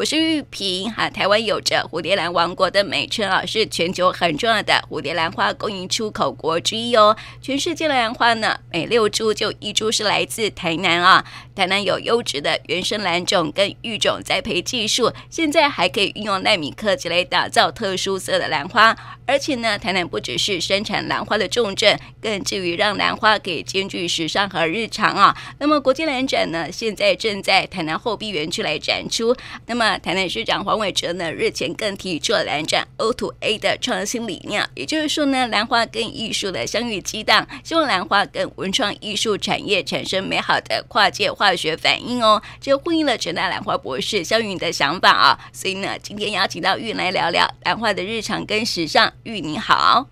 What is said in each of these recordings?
我是玉萍哈，台湾有着蝴蝶兰王国的美称啊，是全球很重要的蝴蝶兰花供应出口国之一哦。全世界的兰花呢，每六株就一株是来自台南啊。台南有优质的原生兰种跟育种栽培技术，现在还可以运用纳米科技来打造特殊色的兰花。而且呢，台南不只是生产兰花的重镇，更至于让兰花可以兼具时尚和日常啊。那么国际兰展呢，现在正在台南后壁园区来展出。那么台南市长黄伟哲呢，日前更提出了兰展 O to A 的创新理念，也就是说呢，兰花跟艺术的相遇激荡，希望兰花跟文创艺术产业产生美好的跨界化学反应哦。这呼应了陈大兰花博士肖云的想法啊。所以呢，今天邀请到玉来聊聊兰花的日常跟时尚。玉你好，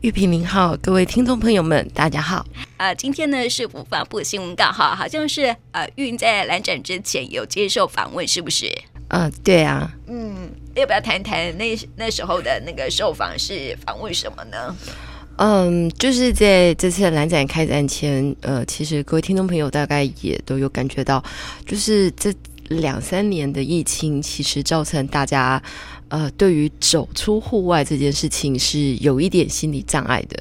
玉萍您好，各位听众朋友们，大家好。呃，今天呢是不发布新闻稿哈，好像是呃芸在兰展之前有接受访问，是不是？嗯、呃，对啊。嗯，要不要谈谈那那时候的那个受访是访问什么呢？嗯，就是在这次蓝展开展前，呃，其实各位听众朋友大概也都有感觉到，就是这两三年的疫情，其实造成大家。呃，对于走出户外这件事情是有一点心理障碍的。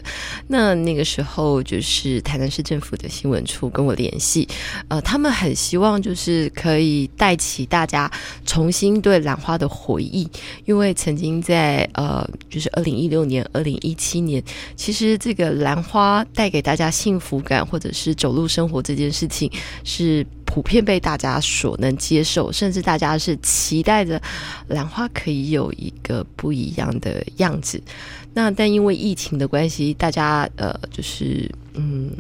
那那个时候，就是台南市政府的新闻处跟我联系，呃，他们很希望就是可以带起大家重新对兰花的回忆，因为曾经在呃，就是二零一六年、二零一七年，其实这个兰花带给大家幸福感，或者是走路生活这件事情是。普遍被大家所能接受，甚至大家是期待着兰花可以有一个不一样的样子。那但因为疫情的关系，大家呃，就是嗯。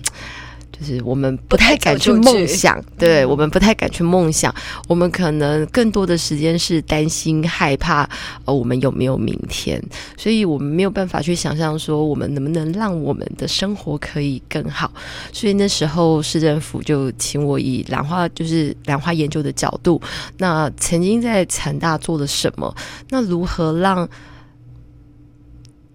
就是我们不太敢去梦想，对，我们不太敢去梦想，我们可能更多的时间是担心、害怕，呃，我们有没有明天？所以我们没有办法去想象说，我们能不能让我们的生活可以更好。所以那时候市政府就请我以兰花，就是兰花研究的角度，那曾经在产大做了什么？那如何让？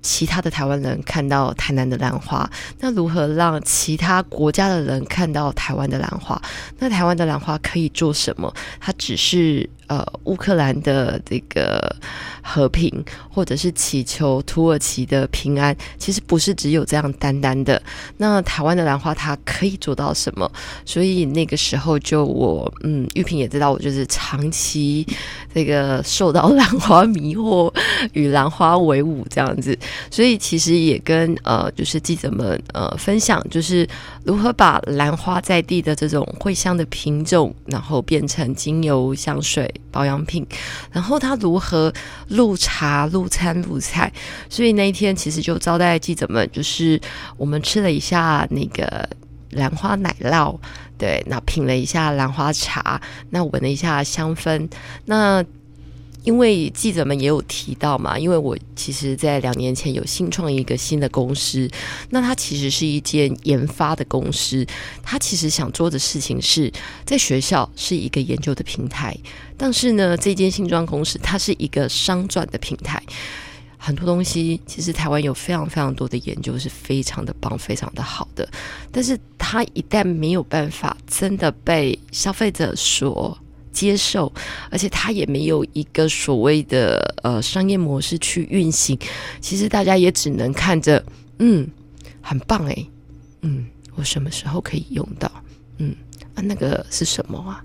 其他的台湾人看到台南的兰花，那如何让其他国家的人看到台湾的兰花？那台湾的兰花可以做什么？它只是。呃，乌克兰的这个和平，或者是祈求土耳其的平安，其实不是只有这样单单的。那台湾的兰花它可以做到什么？所以那个时候就我，嗯，玉萍也知道，我就是长期这个受到兰花迷惑，与兰花为伍这样子。所以其实也跟呃，就是记者们呃分享，就是如何把兰花在地的这种荟香的品种，然后变成精油香水。保养品，然后他如何入茶、入餐、入菜，所以那一天其实就招待记者们，就是我们吃了一下那个兰花奶酪，对，那品了一下兰花茶，那闻了一下香氛，那。因为记者们也有提到嘛，因为我其实，在两年前有新创一个新的公司，那它其实是一间研发的公司，它其实想做的事情是在学校是一个研究的平台，但是呢，这间新创公司它是一个商转的平台，很多东西其实台湾有非常非常多的研究是非常的棒、非常的好的，但是它一旦没有办法真的被消费者所接受，而且它也没有一个所谓的呃商业模式去运行。其实大家也只能看着，嗯，很棒诶，嗯，我什么时候可以用到？嗯啊，那个是什么啊？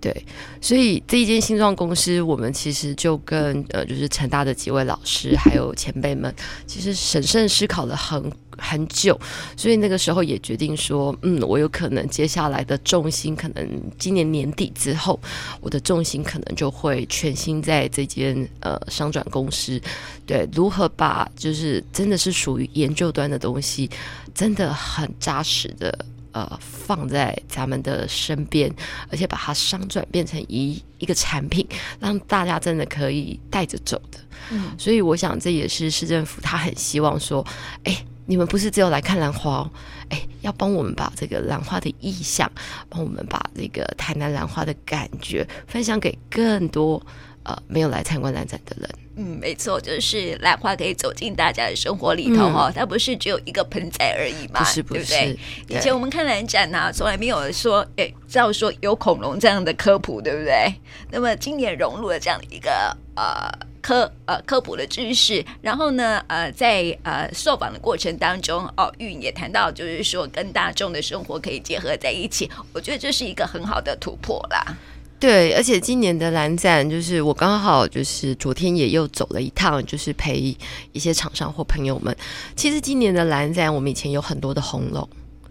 对，所以这一间新创公司，我们其实就跟呃，就是成大的几位老师还有前辈们，其实审慎思考了很很久，所以那个时候也决定说，嗯，我有可能接下来的重心，可能今年年底之后，我的重心可能就会全心在这间呃商转公司，对，如何把就是真的是属于研究端的东西，真的很扎实的。呃，放在咱们的身边，而且把它商转变成一一个产品，让大家真的可以带着走的。嗯，所以我想这也是市政府他很希望说，哎，你们不是只有来看兰花哦，哎，要帮我们把这个兰花的意象，帮我们把这个台南兰花的感觉分享给更多呃没有来参观兰展的人。嗯，没错，就是兰花可以走进大家的生活里头哈、哦，嗯、它不是只有一个盆栽而已嘛，不是不是，对不对？对以前我们看兰展呢、啊，从来没有说，哎，知道说有恐龙这样的科普，对不对？那么今年融入了这样的一个呃科呃科普的知识，然后呢，呃，在呃受访的过程当中，哦，玉颖也谈到，就是说跟大众的生活可以结合在一起，我觉得这是一个很好的突破啦。对，而且今年的蓝展，就是我刚好就是昨天也又走了一趟，就是陪一些厂商或朋友们。其实今年的蓝展，我们以前有很多的红龙。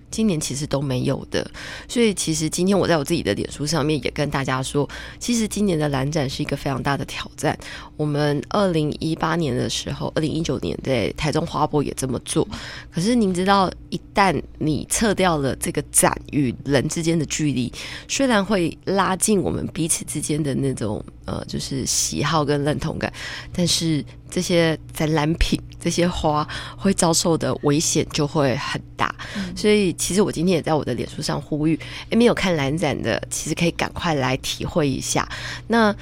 今年其实都没有的，所以其实今天我在我自己的脸书上面也跟大家说，其实今年的蓝展是一个非常大的挑战。我们二零一八年的时候，二零一九年在台中花博也这么做。可是您知道，一旦你撤掉了这个展与人之间的距离，虽然会拉近我们彼此之间的那种呃，就是喜好跟认同感，但是这些展览品。这些花会遭受的危险就会很大，所以其实我今天也在我的脸书上呼吁，诶，没有看蓝展的，其实可以赶快来体会一下。那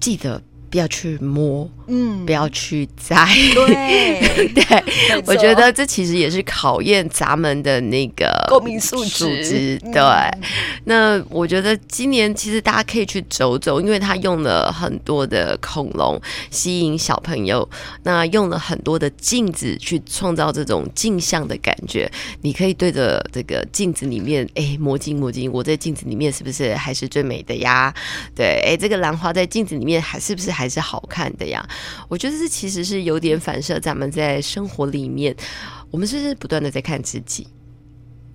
记得。不要去摸，嗯，不要去摘，对 对，我觉得这其实也是考验咱们的那个公民素质。对，嗯、那我觉得今年其实大家可以去走走，因为他用了很多的恐龙吸引小朋友，那用了很多的镜子去创造这种镜像的感觉。你可以对着这个镜子里面，哎，魔镜魔镜，我在镜子里面是不是还是最美的呀？对，哎，这个兰花在镜子里面还是不是还？还是好看的呀，我觉得这其实是有点反射咱们在生活里面，我们是不断的在看自己，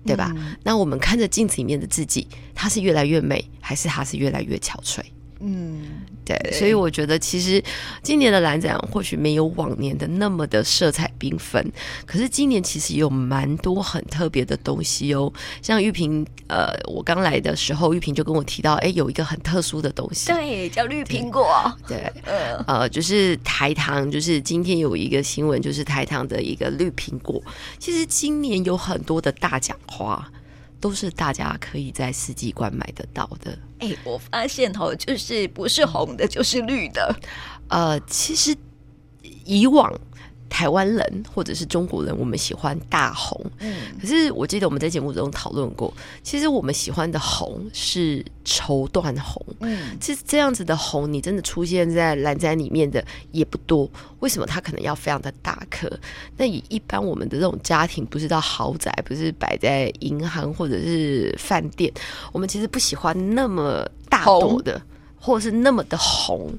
对吧？嗯、那我们看着镜子里面的自己，他是越来越美，还是他是越来越憔悴？嗯，对，对，所以我觉得其实今年的蓝展或许没有往年的那么的色彩缤纷，可是今年其实有蛮多很特别的东西哦。像玉萍，呃，我刚来的时候，玉萍就跟我提到，哎，有一个很特殊的东西，对，叫绿苹果。对，对呃，就是台糖，就是今天有一个新闻，就是台糖的一个绿苹果。其实今年有很多的大奖花。都是大家可以在四季馆买得到的。哎、欸，我发现哦，就是不是红的，就是绿的。呃，其实以往。台湾人或者是中国人，我们喜欢大红。嗯，可是我记得我们在节目中讨论过，其实我们喜欢的红是绸缎红。嗯，其实这样子的红，你真的出现在蓝展里面的也不多。为什么它可能要非常的大颗？那以一般我们的这种家庭，不是到豪宅，不是摆在银行或者是饭店，我们其实不喜欢那么大朵的。或是那么的红，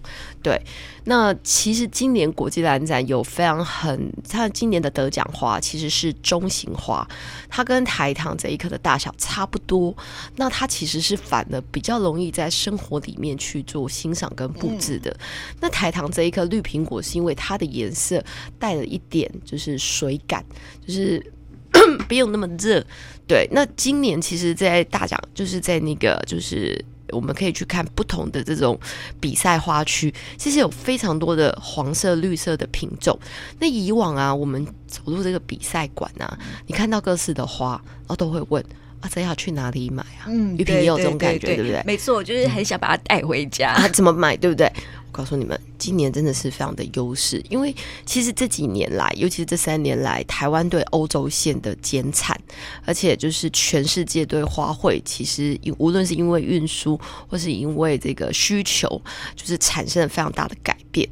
对。那其实今年国际兰展有非常很，它今年的得奖花其实是中型花，它跟台糖这一颗的大小差不多。那它其实是反而比较容易在生活里面去做欣赏跟布置的。嗯、那台糖这一颗绿苹果是因为它的颜色带了一点就是水感，就是 没有那么热。对。那今年其实，在大奖就是在那个就是。我们可以去看不同的这种比赛花区，其实有非常多的黄色、绿色的品种。那以往啊，我们走入这个比赛馆啊，你看到各式的花，然后都会问啊，这要去哪里买啊？嗯，玉萍也有这种感觉，对，不对？没错，我就是很想把它带回家。啊，怎么买？对不对？我告诉你们，今年真的是非常的优势，因为其实这几年来，尤其是这三年来，台湾对欧洲线的减产，而且就是全世界对花卉，其实无论是因为运输，或是因为这个需求，就是产生了非常大的改变。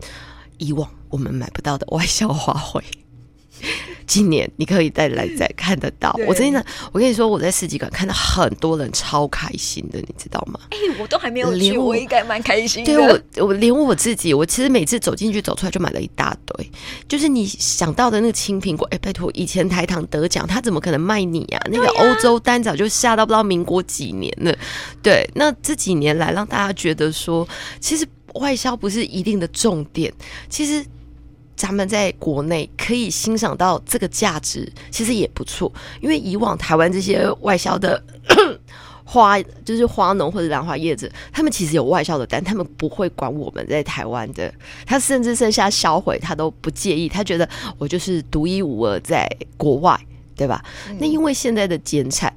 以往我们买不到的外销花卉。今年你可以再来再看得到，我真的，我跟你说，我在市集馆看到很多人超开心的，你知道吗？哎、欸，我都还没有去，我应该蛮开心的。对我，我连我自己，我其实每次走进去走出来就买了一大堆，就是你想到的那个青苹果。哎、欸，拜托，以前台糖得奖，他怎么可能卖你啊？那个欧洲单早就下到不知道民国几年了。对，那这几年来让大家觉得说，其实外销不是一定的重点，其实。咱们在国内可以欣赏到这个价值，其实也不错。因为以往台湾这些外销的 花就是花农或者兰花叶子，他们其实有外销的单，他们不会管我们在台湾的，他甚至剩下销毁他都不介意，他觉得我就是独一无二在国外，对吧？嗯、那因为现在的减产，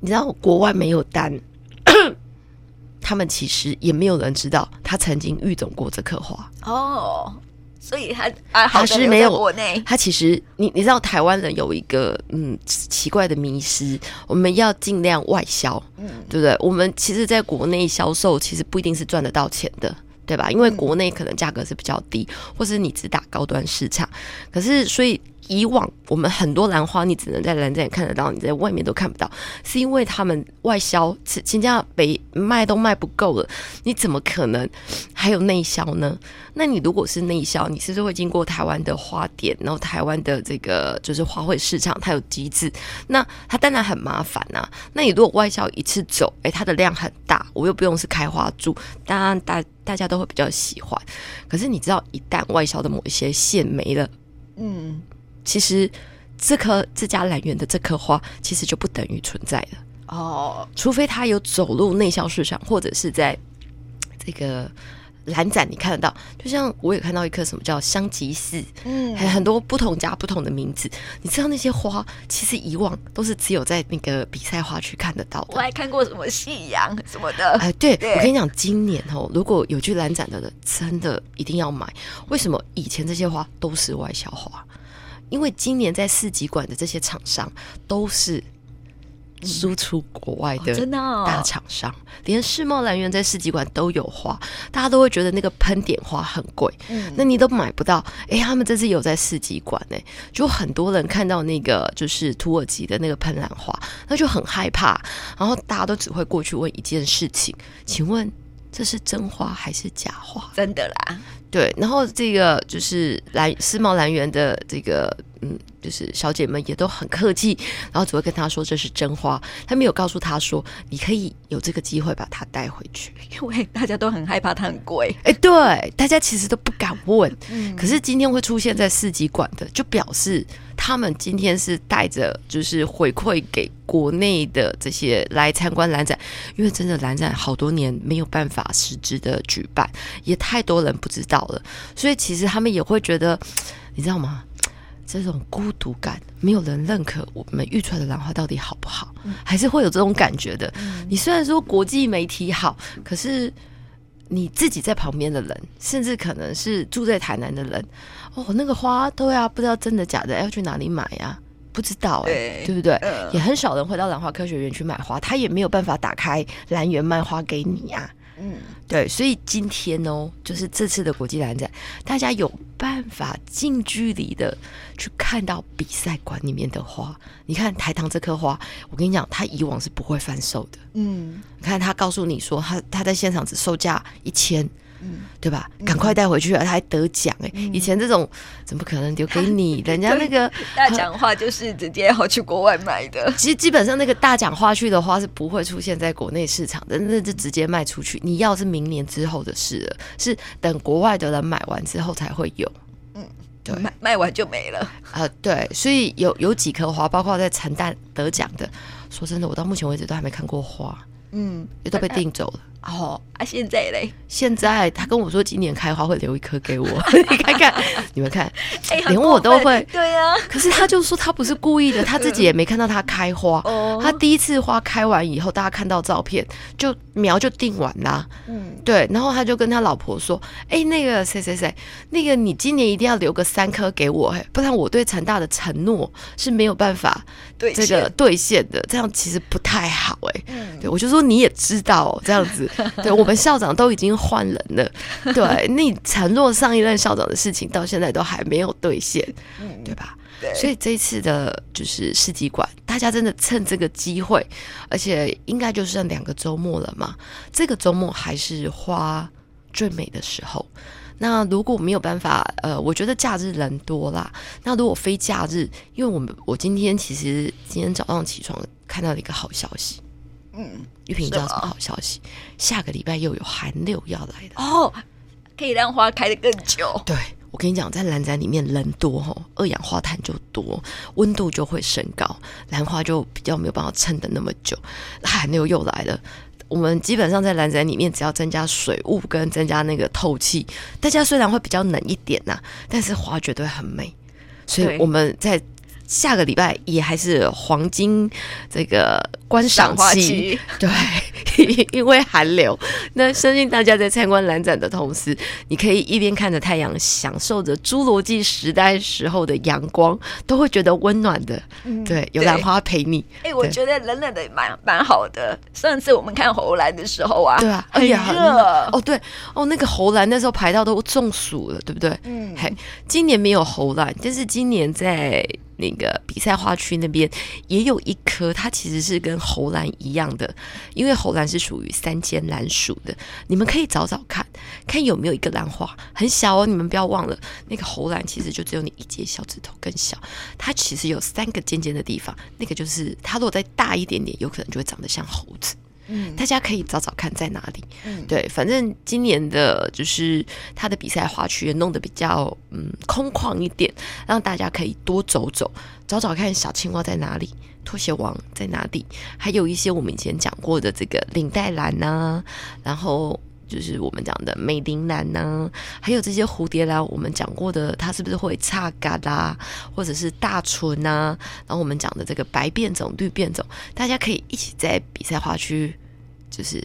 你知道国外没有单，他们其实也没有人知道他曾经育种过这棵花哦。所以他啊，好是没有国内。他其实，你你知道，台湾人有一个嗯奇怪的迷失，我们要尽量外销，嗯，对不对？我们其实在国内销售，其实不一定是赚得到钱的，对吧？因为国内可能价格是比较低，或是你只打高端市场。可是，所以。以往我们很多兰花，你只能在兰展看得到，你在外面都看不到，是因为他们外销，新加北卖都卖不够了，你怎么可能还有内销呢？那你如果是内销，你是不是会经过台湾的花店，然后台湾的这个就是花卉市场，它有机制，那它当然很麻烦呐、啊。那你如果外销一次走，诶、它的量很大，我又不用是开花柱，当然大大家都会比较喜欢。可是你知道，一旦外销的某一些线没了，嗯。其实，这棵自家兰园的这棵花，其实就不等于存在了哦。除非它有走入内销市场，或者是在这个兰展你看得到。就像我也看到一棵什么叫香吉士，嗯，还有很多不同家不同的名字。你知道那些花，其实以往都是只有在那个比赛花区看得到的。我还看过什么夕阳什么的。哎、呃，对，对我跟你讲，今年哦，如果有去兰展的人，真的一定要买。为什么？以前这些花都是外销花。因为今年在四极馆的这些厂商都是输出国外的大厂商，嗯哦哦、连世贸兰园在四极馆都有花，大家都会觉得那个喷点花很贵，嗯、那你都买不到。哎，他们这次有在四极馆呢，就很多人看到那个就是土耳其的那个喷兰花，那就很害怕，然后大家都只会过去问一件事情，请问这是真花还是假花？真的啦。对，然后这个就是蓝世贸蓝园的这个嗯，就是小姐们也都很客气，然后只会跟他说这是真花，他没有告诉他说你可以有这个机会把它带回去，因为大家都很害怕它很贵。哎，对，大家其实都不敢问。嗯，可是今天会出现在市集馆的，就表示他们今天是带着就是回馈给国内的这些来参观蓝展，因为真的蓝展好多年没有办法实质的举办，也太多人不知道。了，所以其实他们也会觉得，你知道吗？这种孤独感，没有人认可我们育出来的兰花到底好不好，嗯、还是会有这种感觉的。嗯、你虽然说国际媒体好，可是你自己在旁边的人，甚至可能是住在台南的人，哦，那个花对啊，不知道真的假的，要去哪里买呀？不知道哎、欸，对，对不对？呃、也很少人会到兰花科学园去买花，他也没有办法打开兰园卖花给你啊。嗯，对，所以今天哦，就是这次的国际兰展，大家有办法近距离的去看到比赛馆里面的花。你看台糖这棵花，我跟你讲，它以往是不会贩售的。嗯，你看他告诉你说，他他在现场只售价一千。嗯，对吧？赶快带回去了，他还得奖哎！以前这种怎么可能留给你？人家那个大奖花就是直接要去国外买的。其实基本上那个大奖花去的花是不会出现在国内市场的，那就直接卖出去。你要是明年之后的事了，是等国外的人买完之后才会有。嗯，对，卖卖完就没了。啊，对，所以有有几棵花，包括在陈旦得奖的，说真的，我到目前为止都还没看过花。嗯，也都被订走了。哦，啊，现在嘞？现在他跟我说今年开花会留一颗给我，你看看，你们看，欸、连我都会。对呀、啊。可是他就说他不是故意的，他自己也没看到他开花。哦。他第一次花开完以后，大家看到照片就苗就定完啦。嗯。对，然后他就跟他老婆说：“哎、欸，那个谁谁谁，那个你今年一定要留个三颗给我，嘿，不然我对成大的承诺是没有办法这个兑现的，这样其实不太好，哎。嗯。对，我就说你也知道、哦、这样子。对，我们校长都已经换人了，对，你承诺上一任校长的事情到现在都还没有兑现，对吧？对，所以这一次的就是市集馆，大家真的趁这个机会，而且应该就剩两个周末了嘛，这个周末还是花最美的时候。那如果没有办法，呃，我觉得假日人多啦。那如果非假日，因为我们我今天其实今天早上起床看到了一个好消息。嗯，玉萍，你知道什么好消息？下个礼拜又有寒流要来的哦，可以让花开得更久。对，我跟你讲，在兰宅里面人多吼，二氧化碳就多，温度就会升高，兰花就比较没有办法撑得那么久。寒流又来了，我们基本上在兰宅里面，只要增加水雾跟增加那个透气，大家虽然会比较冷一点呐、啊，但是花绝对很美。所以我们在。下个礼拜也还是黄金这个观赏期，对，因为寒流。那相信大家在参观兰展的同时，你可以一边看着太阳，享受着侏罗纪时代时候的阳光，都会觉得温暖的。嗯、对，有兰花陪你。哎、欸，我觉得冷冷的蛮蛮好的。上次我们看侯兰的时候啊，对啊，很热。哦，对哦，那个侯兰那时候排到都中暑了，对不对？嗯，嘿，今年没有侯兰，但是今年在。那个比赛花区那边也有一颗，它其实是跟猴兰一样的，因为猴兰是属于三间兰属的。你们可以找找看，看有没有一个兰花很小哦。你们不要忘了，那个猴兰其实就只有你一节小指头更小，它其实有三个尖尖的地方，那个就是它如果再大一点点，有可能就会长得像猴子。嗯，大家可以找找看在哪里。嗯，对，反正今年的就是他的比赛花区也弄得比较嗯空旷一点，让大家可以多走走，找找看小青蛙在哪里，拖鞋王在哪里，还有一些我们以前讲过的这个领带兰呐、啊，然后就是我们讲的美龄兰呐，还有这些蝴蝶兰，我们讲过的它是不是会插嘎啦，或者是大唇呐，然后我们讲的这个白变种、绿变种，大家可以一起在比赛花区。就是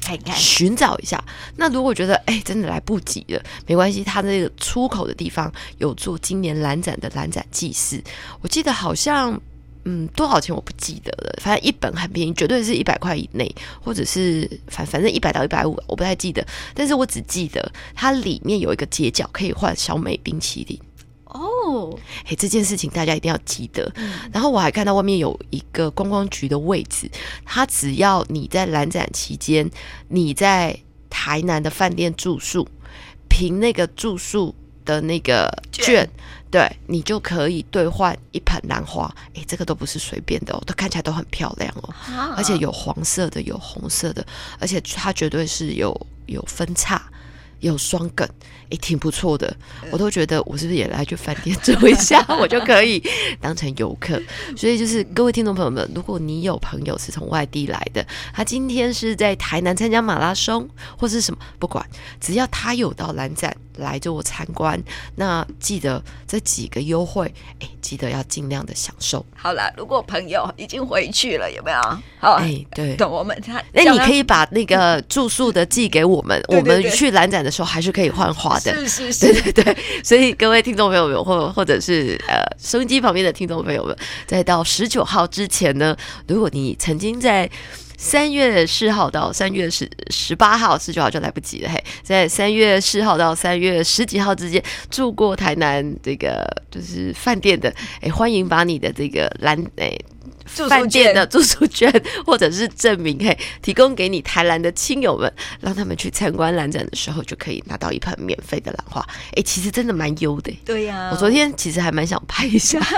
看一看，寻找一下。那如果觉得哎、欸，真的来不及了，没关系。它这个出口的地方有做今年兰展的兰展记事，我记得好像嗯多少钱我不记得了，反正一本很便宜，绝对是一百块以内，或者是反反正一百到一百五，我不太记得。但是我只记得它里面有一个街角可以换小美冰淇淋。哦，嘿，这件事情大家一定要记得。嗯、然后我还看到外面有一个观光局的位置，它只要你在蓝展期间，你在台南的饭店住宿，凭那个住宿的那个券，对你就可以兑换一盆兰花。哎，这个都不是随便的哦，都看起来都很漂亮哦，啊、而且有黄色的，有红色的，而且它绝对是有有分叉。有双梗，也挺不错的。我都觉得我是不是也来去饭店 住一下，我就可以当成游客。所以就是各位听众朋友们，如果你有朋友是从外地来的，他今天是在台南参加马拉松或是什么，不管，只要他有到兰展来做参观，那记得这几个优惠，哎，记得要尽量的享受。好了，如果朋友已经回去了，有没有？好，哎，对，等我们他，那你可以把那个住宿的寄给我们，我们去兰展的时候还是可以换花的。是是是，对对对。所以各位听众朋友们，或或者是呃收音机旁边的听众朋友们，在到十九号之前呢，如果你曾经在。三月四号到三月十十八号，十九号就来不及了。嘿，在三月四号到三月十几号之间住过台南这个就是饭店的，哎、欸，欢迎把你的这个兰哎饭店的住宿券或者是证明，嘿，提供给你台南的亲友们，让他们去参观兰展的时候就可以拿到一盆免费的兰花。哎、欸，其实真的蛮优的。对呀、啊，我昨天其实还蛮想拍一下。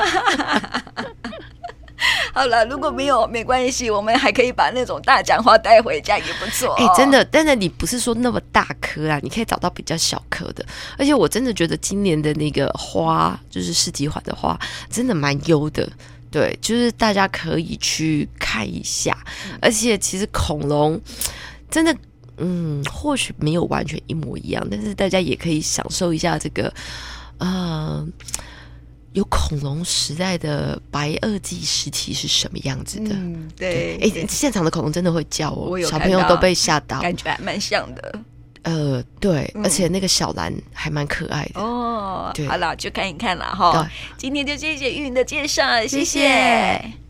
好了，如果没有没关系，我们还可以把那种大奖花带回家，也不错、哦。哎、欸，真的，但是你不是说那么大颗啊？你可以找到比较小颗的。而且我真的觉得今年的那个花，就是世纪花的花，真的蛮优的。对，就是大家可以去看一下。嗯、而且其实恐龙真的，嗯，或许没有完全一模一样，但是大家也可以享受一下这个，呃。有恐龙时代的白垩纪时期是什么样子的？嗯，对，哎、欸，现场的恐龙真的会叫哦，小朋友都被吓到，感觉还蛮像的。呃，对，嗯、而且那个小兰还蛮可爱的哦。对，好了，就看一看了哈。今天就谢谢玉云的介绍，谢谢。谢谢